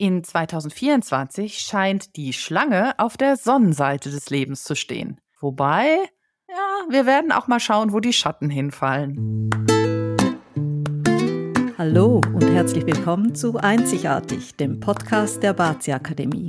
In 2024 scheint die Schlange auf der Sonnenseite des Lebens zu stehen. Wobei, ja, wir werden auch mal schauen, wo die Schatten hinfallen. Hallo und herzlich willkommen zu Einzigartig, dem Podcast der Bazi Akademie.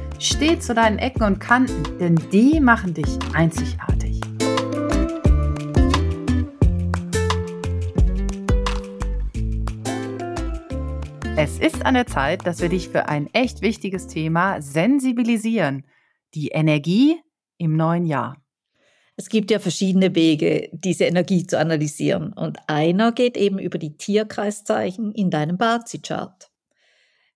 steh zu deinen Ecken und Kanten, denn die machen dich einzigartig. Es ist an der Zeit, dass wir dich für ein echt wichtiges Thema sensibilisieren – die Energie im neuen Jahr. Es gibt ja verschiedene Wege, diese Energie zu analysieren. Und einer geht eben über die Tierkreiszeichen in deinem Bazi-Chart.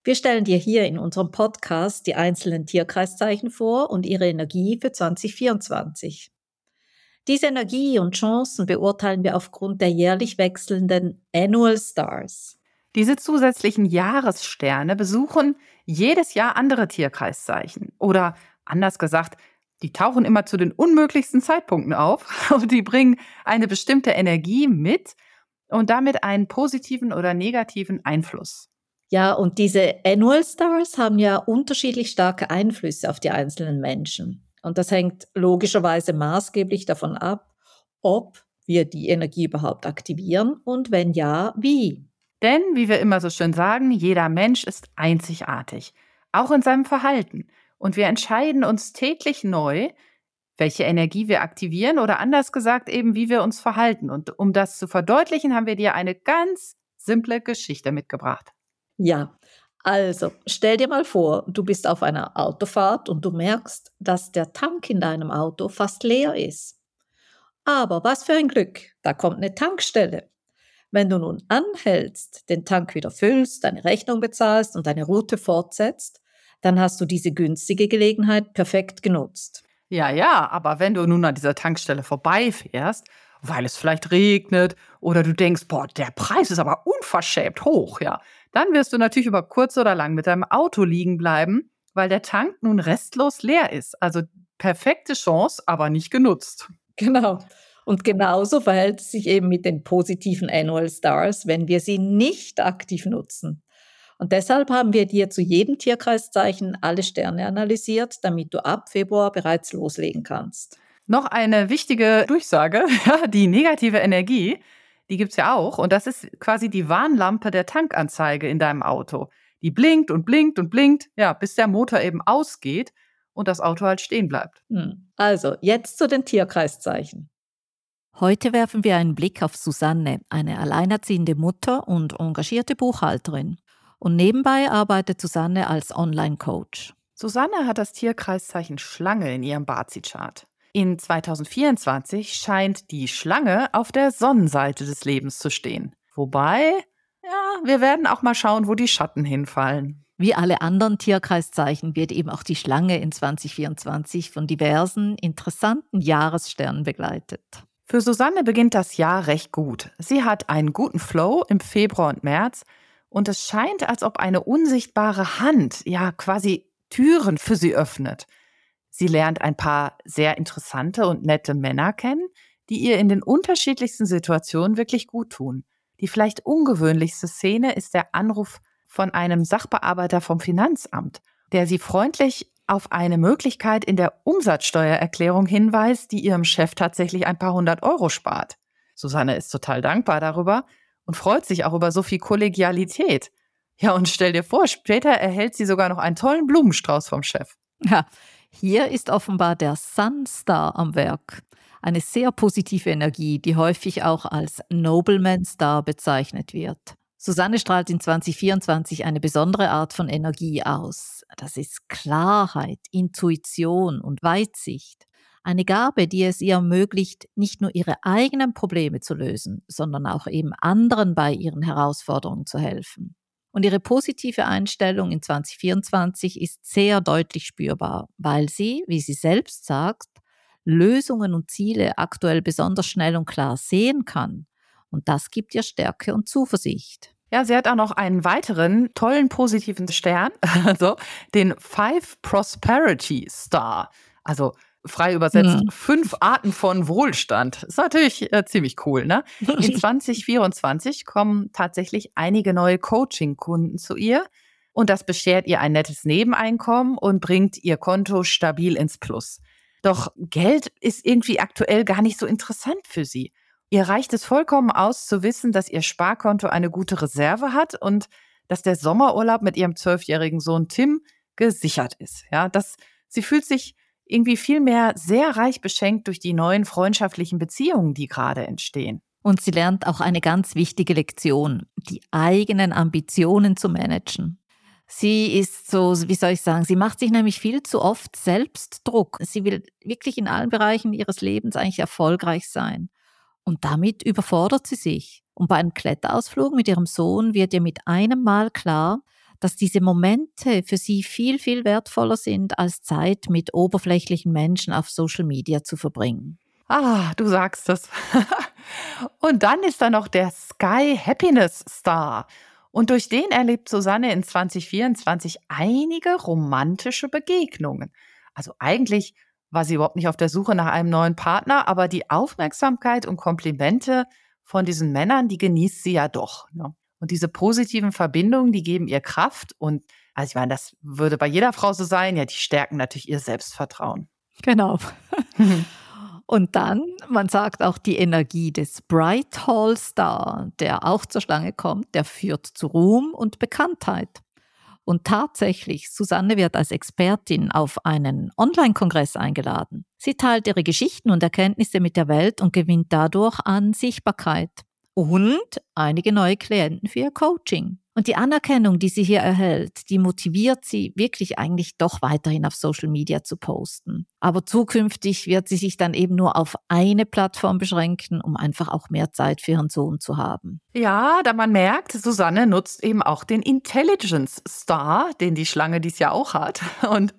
Wir stellen dir hier in unserem Podcast die einzelnen Tierkreiszeichen vor und ihre Energie für 2024. Diese Energie und Chancen beurteilen wir aufgrund der jährlich wechselnden Annual Stars. Diese zusätzlichen Jahressterne besuchen jedes Jahr andere Tierkreiszeichen oder Anders gesagt, die tauchen immer zu den unmöglichsten Zeitpunkten auf und die bringen eine bestimmte Energie mit und damit einen positiven oder negativen Einfluss. Ja, und diese Annual Stars haben ja unterschiedlich starke Einflüsse auf die einzelnen Menschen. Und das hängt logischerweise maßgeblich davon ab, ob wir die Energie überhaupt aktivieren und wenn ja, wie. Denn, wie wir immer so schön sagen, jeder Mensch ist einzigartig, auch in seinem Verhalten. Und wir entscheiden uns täglich neu, welche Energie wir aktivieren oder anders gesagt eben, wie wir uns verhalten. Und um das zu verdeutlichen, haben wir dir eine ganz simple Geschichte mitgebracht. Ja, also stell dir mal vor, du bist auf einer Autofahrt und du merkst, dass der Tank in deinem Auto fast leer ist. Aber was für ein Glück, da kommt eine Tankstelle. Wenn du nun anhältst, den Tank wieder füllst, deine Rechnung bezahlst und deine Route fortsetzt, dann hast du diese günstige Gelegenheit perfekt genutzt. Ja, ja, aber wenn du nun an dieser Tankstelle vorbeifährst, weil es vielleicht regnet oder du denkst, boah, der Preis ist aber unverschämt hoch, ja, dann wirst du natürlich über kurz oder lang mit deinem Auto liegen bleiben, weil der Tank nun restlos leer ist. Also perfekte Chance, aber nicht genutzt. Genau. Und genauso verhält es sich eben mit den positiven Annual Stars, wenn wir sie nicht aktiv nutzen. Und deshalb haben wir dir zu jedem Tierkreiszeichen alle Sterne analysiert, damit du ab Februar bereits loslegen kannst. Noch eine wichtige Durchsage, die negative Energie, die gibt es ja auch. Und das ist quasi die Warnlampe der Tankanzeige in deinem Auto. Die blinkt und blinkt und blinkt, ja, bis der Motor eben ausgeht und das Auto halt stehen bleibt. Hm. Also, jetzt zu den Tierkreiszeichen. Heute werfen wir einen Blick auf Susanne, eine alleinerziehende Mutter und engagierte Buchhalterin. Und nebenbei arbeitet Susanne als Online-Coach. Susanne hat das Tierkreiszeichen Schlange in ihrem Bazi-Chart. In 2024 scheint die Schlange auf der Sonnenseite des Lebens zu stehen. Wobei, ja, wir werden auch mal schauen, wo die Schatten hinfallen. Wie alle anderen Tierkreiszeichen wird eben auch die Schlange in 2024 von diversen interessanten Jahressternen begleitet. Für Susanne beginnt das Jahr recht gut. Sie hat einen guten Flow im Februar und März und es scheint, als ob eine unsichtbare Hand ja quasi Türen für sie öffnet. Sie lernt ein paar sehr interessante und nette Männer kennen, die ihr in den unterschiedlichsten Situationen wirklich gut tun. Die vielleicht ungewöhnlichste Szene ist der Anruf von einem Sachbearbeiter vom Finanzamt, der sie freundlich auf eine Möglichkeit in der Umsatzsteuererklärung hinweist, die ihrem Chef tatsächlich ein paar hundert Euro spart. Susanne ist total dankbar darüber und freut sich auch über so viel Kollegialität. Ja, und stell dir vor, später erhält sie sogar noch einen tollen Blumenstrauß vom Chef. Ja, hier ist offenbar der Sunstar am Werk. Eine sehr positive Energie, die häufig auch als Nobleman Star bezeichnet wird. Susanne strahlt in 2024 eine besondere Art von Energie aus. Das ist Klarheit, Intuition und Weitsicht. Eine Gabe, die es ihr ermöglicht, nicht nur ihre eigenen Probleme zu lösen, sondern auch eben anderen bei ihren Herausforderungen zu helfen. Und ihre positive Einstellung in 2024 ist sehr deutlich spürbar, weil sie, wie sie selbst sagt, Lösungen und Ziele aktuell besonders schnell und klar sehen kann. Und das gibt ihr Stärke und Zuversicht. Ja, sie hat auch noch einen weiteren tollen positiven Stern, also den Five Prosperity Star. Also frei übersetzt, mhm. fünf Arten von Wohlstand. Ist natürlich äh, ziemlich cool, ne? In 2024 kommen tatsächlich einige neue Coaching-Kunden zu ihr und das beschert ihr ein nettes Nebeneinkommen und bringt ihr Konto stabil ins Plus. Doch Geld ist irgendwie aktuell gar nicht so interessant für sie. Ihr reicht es vollkommen aus zu wissen, dass ihr Sparkonto eine gute Reserve hat und dass der Sommerurlaub mit ihrem zwölfjährigen Sohn Tim gesichert ist. Ja, das, sie fühlt sich irgendwie vielmehr sehr reich beschenkt durch die neuen freundschaftlichen Beziehungen, die gerade entstehen. Und sie lernt auch eine ganz wichtige Lektion, die eigenen Ambitionen zu managen. Sie ist so, wie soll ich sagen, sie macht sich nämlich viel zu oft selbst Druck. Sie will wirklich in allen Bereichen ihres Lebens eigentlich erfolgreich sein. Und damit überfordert sie sich. Und bei einem Kletterausflug mit ihrem Sohn wird ihr mit einem Mal klar, dass diese Momente für sie viel, viel wertvoller sind, als Zeit mit oberflächlichen Menschen auf Social Media zu verbringen. Ah, du sagst es. und dann ist da noch der Sky Happiness Star. Und durch den erlebt Susanne in 2024 einige romantische Begegnungen. Also eigentlich war sie überhaupt nicht auf der Suche nach einem neuen Partner, aber die Aufmerksamkeit und Komplimente von diesen Männern, die genießt sie ja doch. Ne? Und diese positiven Verbindungen, die geben ihr Kraft. Und also ich meine, das würde bei jeder Frau so sein. Ja, die stärken natürlich ihr Selbstvertrauen. Genau. Und dann, man sagt auch die Energie des Bright Hall Star, der auch zur Schlange kommt, der führt zu Ruhm und Bekanntheit. Und tatsächlich, Susanne wird als Expertin auf einen Online-Kongress eingeladen. Sie teilt ihre Geschichten und Erkenntnisse mit der Welt und gewinnt dadurch an Sichtbarkeit und einige neue Klienten für ihr Coaching. Und die Anerkennung, die sie hier erhält, die motiviert sie wirklich eigentlich doch weiterhin auf Social Media zu posten. Aber zukünftig wird sie sich dann eben nur auf eine Plattform beschränken, um einfach auch mehr Zeit für ihren Sohn zu haben. Ja, da man merkt, Susanne nutzt eben auch den Intelligence Star, den die Schlange dies Jahr auch hat. Und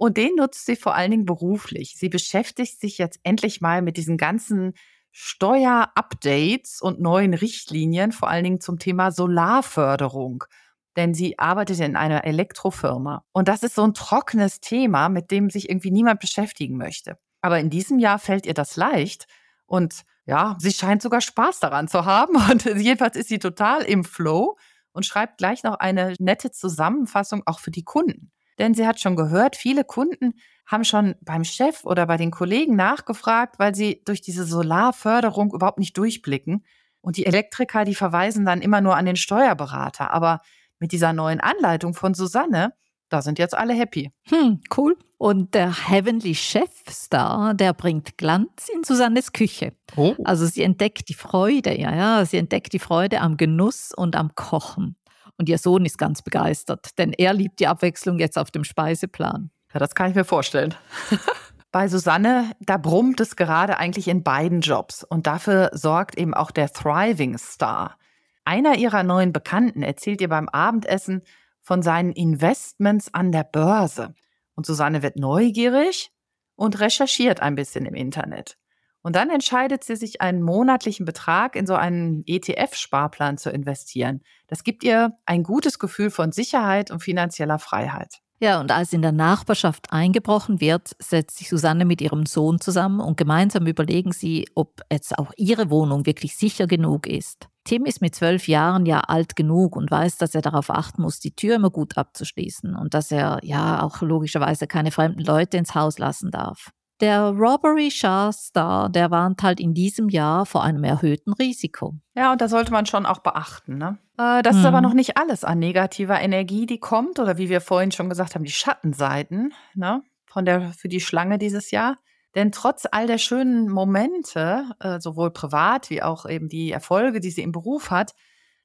und den nutzt sie vor allen Dingen beruflich. Sie beschäftigt sich jetzt endlich mal mit diesen ganzen Steuerupdates und neuen Richtlinien, vor allen Dingen zum Thema Solarförderung. Denn sie arbeitet in einer Elektrofirma. Und das ist so ein trockenes Thema, mit dem sich irgendwie niemand beschäftigen möchte. Aber in diesem Jahr fällt ihr das leicht. Und ja, sie scheint sogar Spaß daran zu haben. Und jedenfalls ist sie total im Flow und schreibt gleich noch eine nette Zusammenfassung auch für die Kunden. Denn sie hat schon gehört, viele Kunden haben schon beim Chef oder bei den Kollegen nachgefragt, weil sie durch diese Solarförderung überhaupt nicht durchblicken. Und die Elektriker, die verweisen dann immer nur an den Steuerberater. Aber mit dieser neuen Anleitung von Susanne, da sind jetzt alle happy. Hm, cool. Und der Heavenly Chef Star, der bringt Glanz in Susannes Küche. Oh. Also sie entdeckt die Freude, ja, ja, sie entdeckt die Freude am Genuss und am Kochen. Und ihr Sohn ist ganz begeistert, denn er liebt die Abwechslung jetzt auf dem Speiseplan. Ja, das kann ich mir vorstellen. Bei Susanne, da brummt es gerade eigentlich in beiden Jobs und dafür sorgt eben auch der Thriving Star. Einer ihrer neuen Bekannten erzählt ihr beim Abendessen von seinen Investments an der Börse. Und Susanne wird neugierig und recherchiert ein bisschen im Internet. Und dann entscheidet sie sich, einen monatlichen Betrag in so einen ETF-Sparplan zu investieren. Das gibt ihr ein gutes Gefühl von Sicherheit und finanzieller Freiheit. Ja, und als in der Nachbarschaft eingebrochen wird, setzt sich Susanne mit ihrem Sohn zusammen und gemeinsam überlegen sie, ob jetzt auch ihre Wohnung wirklich sicher genug ist. Tim ist mit zwölf Jahren ja alt genug und weiß, dass er darauf achten muss, die Tür immer gut abzuschließen und dass er ja auch logischerweise keine fremden Leute ins Haus lassen darf. Der Robbery Shah Star, der warnt halt in diesem Jahr vor einem erhöhten Risiko. Ja, und da sollte man schon auch beachten. Ne? Äh, das hm. ist aber mhm. noch nicht alles an negativer Energie, die kommt, oder wie wir vorhin schon gesagt haben, die Schattenseiten ne? von der, für die Schlange dieses Jahr. Denn trotz all der schönen Momente, äh, sowohl privat wie auch eben die Erfolge, die sie im Beruf hat,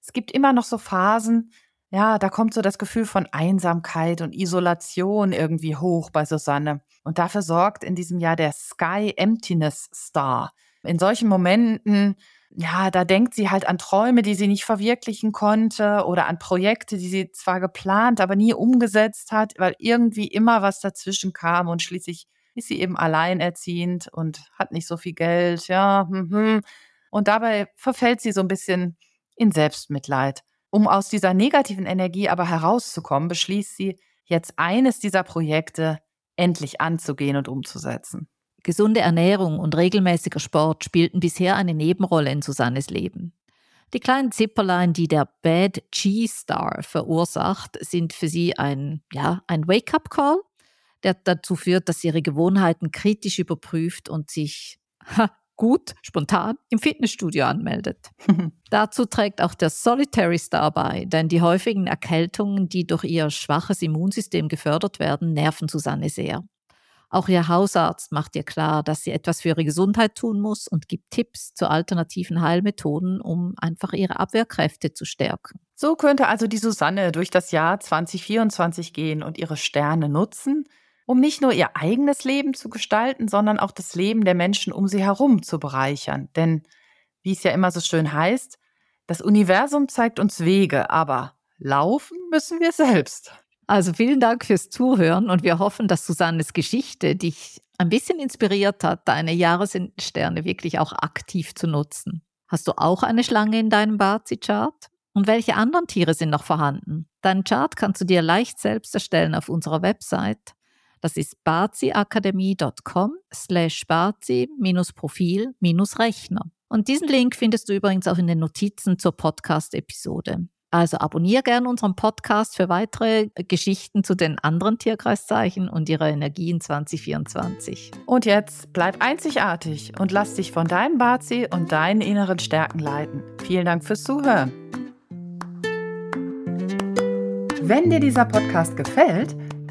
es gibt immer noch so Phasen, ja, da kommt so das Gefühl von Einsamkeit und Isolation irgendwie hoch bei Susanne. Und dafür sorgt in diesem Jahr der Sky Emptiness Star. In solchen Momenten ja, da denkt sie halt an Träume, die sie nicht verwirklichen konnte oder an Projekte, die sie zwar geplant, aber nie umgesetzt hat, weil irgendwie immer was dazwischen kam und schließlich ist sie eben alleinerziehend und hat nicht so viel Geld, ja. Mhm. Und dabei verfällt sie so ein bisschen in Selbstmitleid. Um aus dieser negativen Energie aber herauszukommen, beschließt sie, jetzt eines dieser Projekte endlich anzugehen und umzusetzen. Gesunde Ernährung und regelmäßiger Sport spielten bisher eine Nebenrolle in Susannes Leben. Die kleinen Zipperlein, die der Bad G-Star verursacht, sind für sie ein, ja, ein Wake-up-Call, der dazu führt, dass sie ihre Gewohnheiten kritisch überprüft und sich ha, gut, spontan im Fitnessstudio anmeldet. Dazu trägt auch der Solitary Star bei, denn die häufigen Erkältungen, die durch ihr schwaches Immunsystem gefördert werden, nerven Susanne sehr. Auch ihr Hausarzt macht ihr klar, dass sie etwas für ihre Gesundheit tun muss und gibt Tipps zu alternativen Heilmethoden, um einfach ihre Abwehrkräfte zu stärken. So könnte also die Susanne durch das Jahr 2024 gehen und ihre Sterne nutzen, um nicht nur ihr eigenes Leben zu gestalten, sondern auch das Leben der Menschen um sie herum zu bereichern. Denn, wie es ja immer so schön heißt, das Universum zeigt uns Wege, aber laufen müssen wir selbst. Also vielen Dank fürs Zuhören und wir hoffen, dass Susannes Geschichte dich ein bisschen inspiriert hat, deine Jahressterne wirklich auch aktiv zu nutzen. Hast du auch eine Schlange in deinem Bazi-Chart? Und welche anderen Tiere sind noch vorhanden? Deinen Chart kannst du dir leicht selbst erstellen auf unserer Website. Das ist baziakademie.com slash bazi-profil-rechner. Und diesen Link findest du übrigens auch in den Notizen zur Podcast-Episode. Also abonniere gerne unseren Podcast für weitere Geschichten zu den anderen Tierkreiszeichen und ihrer Energie in 2024. Und jetzt bleib einzigartig und lass dich von deinem Bazi und deinen inneren Stärken leiten. Vielen Dank fürs Zuhören. Wenn dir dieser Podcast gefällt,